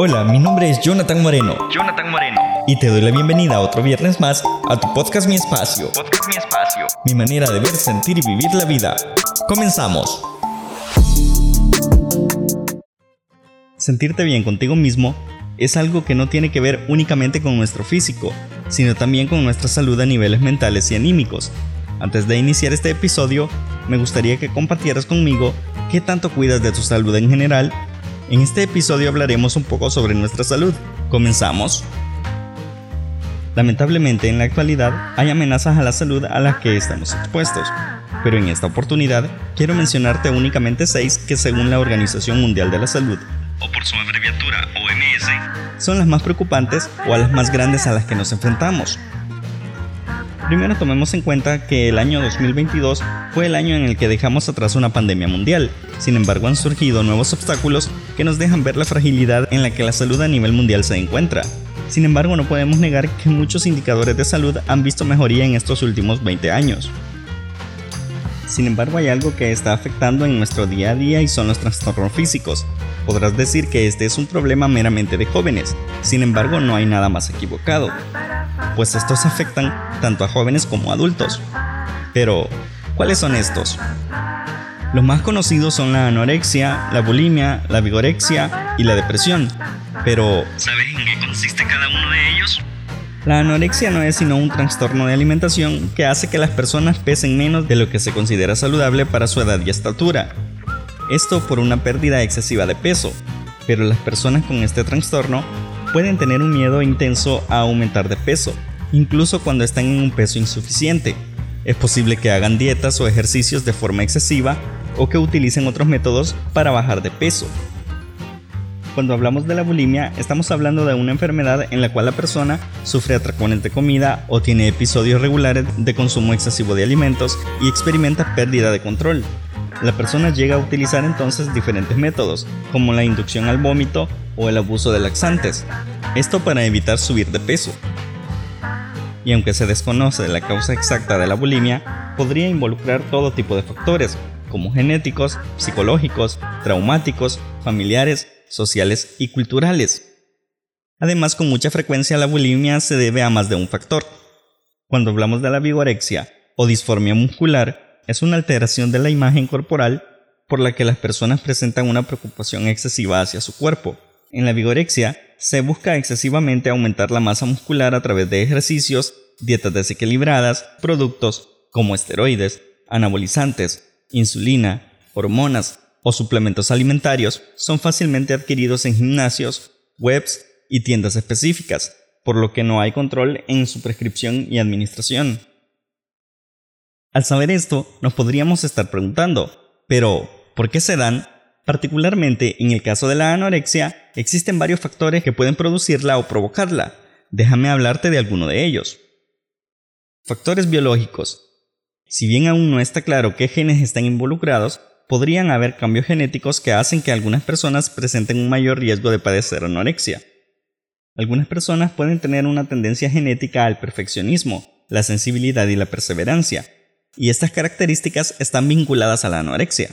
Hola, mi nombre es Jonathan Moreno. Jonathan Moreno. Y te doy la bienvenida otro viernes más a tu podcast Mi Espacio. Podcast Mi Espacio. Mi manera de ver, sentir y vivir la vida. Comenzamos. Sentirte bien contigo mismo es algo que no tiene que ver únicamente con nuestro físico, sino también con nuestra salud a niveles mentales y anímicos. Antes de iniciar este episodio, me gustaría que compartieras conmigo qué tanto cuidas de tu salud en general. En este episodio hablaremos un poco sobre nuestra salud. ¿Comenzamos? Lamentablemente en la actualidad hay amenazas a la salud a las que estamos expuestos, pero en esta oportunidad quiero mencionarte únicamente seis que según la Organización Mundial de la Salud, o por su abreviatura OMS, son las más preocupantes o a las más grandes a las que nos enfrentamos. Primero tomemos en cuenta que el año 2022 fue el año en el que dejamos atrás una pandemia mundial. Sin embargo, han surgido nuevos obstáculos que nos dejan ver la fragilidad en la que la salud a nivel mundial se encuentra. Sin embargo, no podemos negar que muchos indicadores de salud han visto mejoría en estos últimos 20 años. Sin embargo, hay algo que está afectando en nuestro día a día y son los trastornos físicos. Podrás decir que este es un problema meramente de jóvenes, sin embargo no hay nada más equivocado pues estos afectan tanto a jóvenes como a adultos. Pero, ¿cuáles son estos? Los más conocidos son la anorexia, la bulimia, la vigorexia y la depresión. Pero, ¿sabes en qué consiste cada uno de ellos? La anorexia no es sino un trastorno de alimentación que hace que las personas pesen menos de lo que se considera saludable para su edad y estatura. Esto por una pérdida excesiva de peso, pero las personas con este trastorno pueden tener un miedo intenso a aumentar de peso, incluso cuando están en un peso insuficiente. Es posible que hagan dietas o ejercicios de forma excesiva o que utilicen otros métodos para bajar de peso. Cuando hablamos de la bulimia, estamos hablando de una enfermedad en la cual la persona sufre atracones de comida o tiene episodios regulares de consumo excesivo de alimentos y experimenta pérdida de control. La persona llega a utilizar entonces diferentes métodos, como la inducción al vómito o el abuso de laxantes, esto para evitar subir de peso y aunque se desconoce la causa exacta de la bulimia, podría involucrar todo tipo de factores, como genéticos, psicológicos, traumáticos, familiares, sociales y culturales. Además, con mucha frecuencia la bulimia se debe a más de un factor. Cuando hablamos de la vigorexia o disformia muscular, es una alteración de la imagen corporal por la que las personas presentan una preocupación excesiva hacia su cuerpo. En la vigorexia se busca excesivamente aumentar la masa muscular a través de ejercicios, dietas desequilibradas, productos como esteroides, anabolizantes, insulina, hormonas o suplementos alimentarios son fácilmente adquiridos en gimnasios, webs y tiendas específicas, por lo que no hay control en su prescripción y administración. Al saber esto, nos podríamos estar preguntando, pero ¿por qué se dan Particularmente en el caso de la anorexia, existen varios factores que pueden producirla o provocarla. Déjame hablarte de alguno de ellos. Factores biológicos. Si bien aún no está claro qué genes están involucrados, podrían haber cambios genéticos que hacen que algunas personas presenten un mayor riesgo de padecer anorexia. Algunas personas pueden tener una tendencia genética al perfeccionismo, la sensibilidad y la perseverancia, y estas características están vinculadas a la anorexia.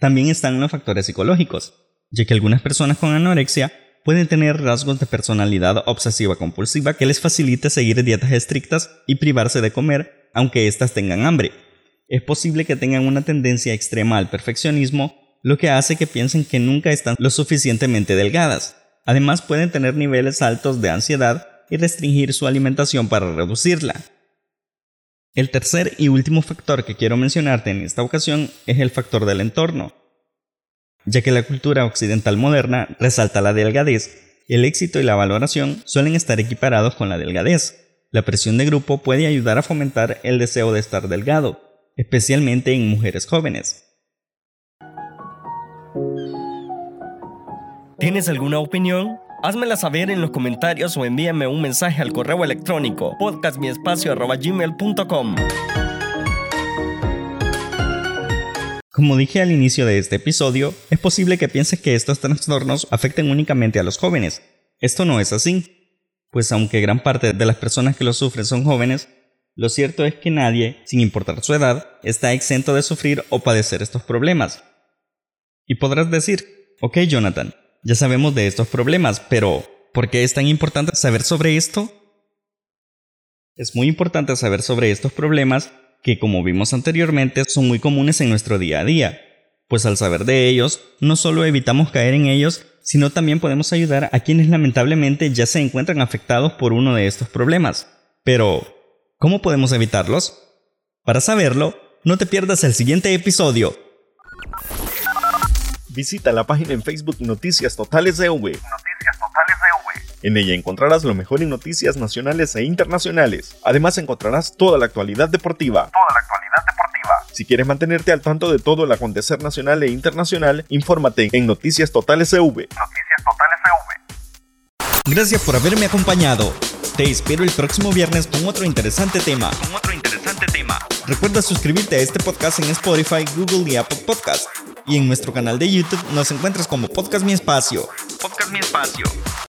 También están los factores psicológicos, ya que algunas personas con anorexia pueden tener rasgos de personalidad obsesiva compulsiva que les facilite seguir dietas estrictas y privarse de comer aunque éstas tengan hambre. Es posible que tengan una tendencia extrema al perfeccionismo, lo que hace que piensen que nunca están lo suficientemente delgadas. Además pueden tener niveles altos de ansiedad y restringir su alimentación para reducirla. El tercer y último factor que quiero mencionarte en esta ocasión es el factor del entorno. Ya que la cultura occidental moderna resalta la delgadez, el éxito y la valoración suelen estar equiparados con la delgadez. La presión de grupo puede ayudar a fomentar el deseo de estar delgado, especialmente en mujeres jóvenes. ¿Tienes alguna opinión? Házmela saber en los comentarios o envíame un mensaje al correo electrónico podcastmiespacio.gmail.com Como dije al inicio de este episodio, es posible que pienses que estos trastornos afecten únicamente a los jóvenes. Esto no es así, pues aunque gran parte de las personas que lo sufren son jóvenes, lo cierto es que nadie, sin importar su edad, está exento de sufrir o padecer estos problemas. Y podrás decir, ok Jonathan, Ya sabemos de estos problemas, pero ¿por qué es tan importante saber sobre esto? Es muy importante saber sobre estos problemas que, como vimos anteriormente, son muy comunes en nuestro día a día, pues al saber de ellos, no solo evitamos caer en ellos, sino también podemos ayudar a quienes lamentablemente ya se encuentran afectados por uno de estos problemas. Pero, ¿cómo podemos evitarlos? Para saberlo, no te pierdas el siguiente episodio. Visita la página en Facebook Noticias Totales de V. Noticias totales de V. En ella encontrarás lo mejor en noticias nacionales e internacionales. Además encontrarás toda la actualidad deportiva. Toda la actualidad deportiva. Si quieres mantenerte al tanto de todo el acontecer nacional e internacional, infórmate en Noticias Totales EV. Noticias totales de V. Gracias por haberme acompañado. Te espero el próximo viernes con otro interesante tema. Con otro interesante tema. Recuerda suscribirte a este podcast en Spotify, Google y Apple Podcast. Y en nuestro canal de YouTube nos encuentras como Podcast Mi Espacio. Podcast Mi Espacio.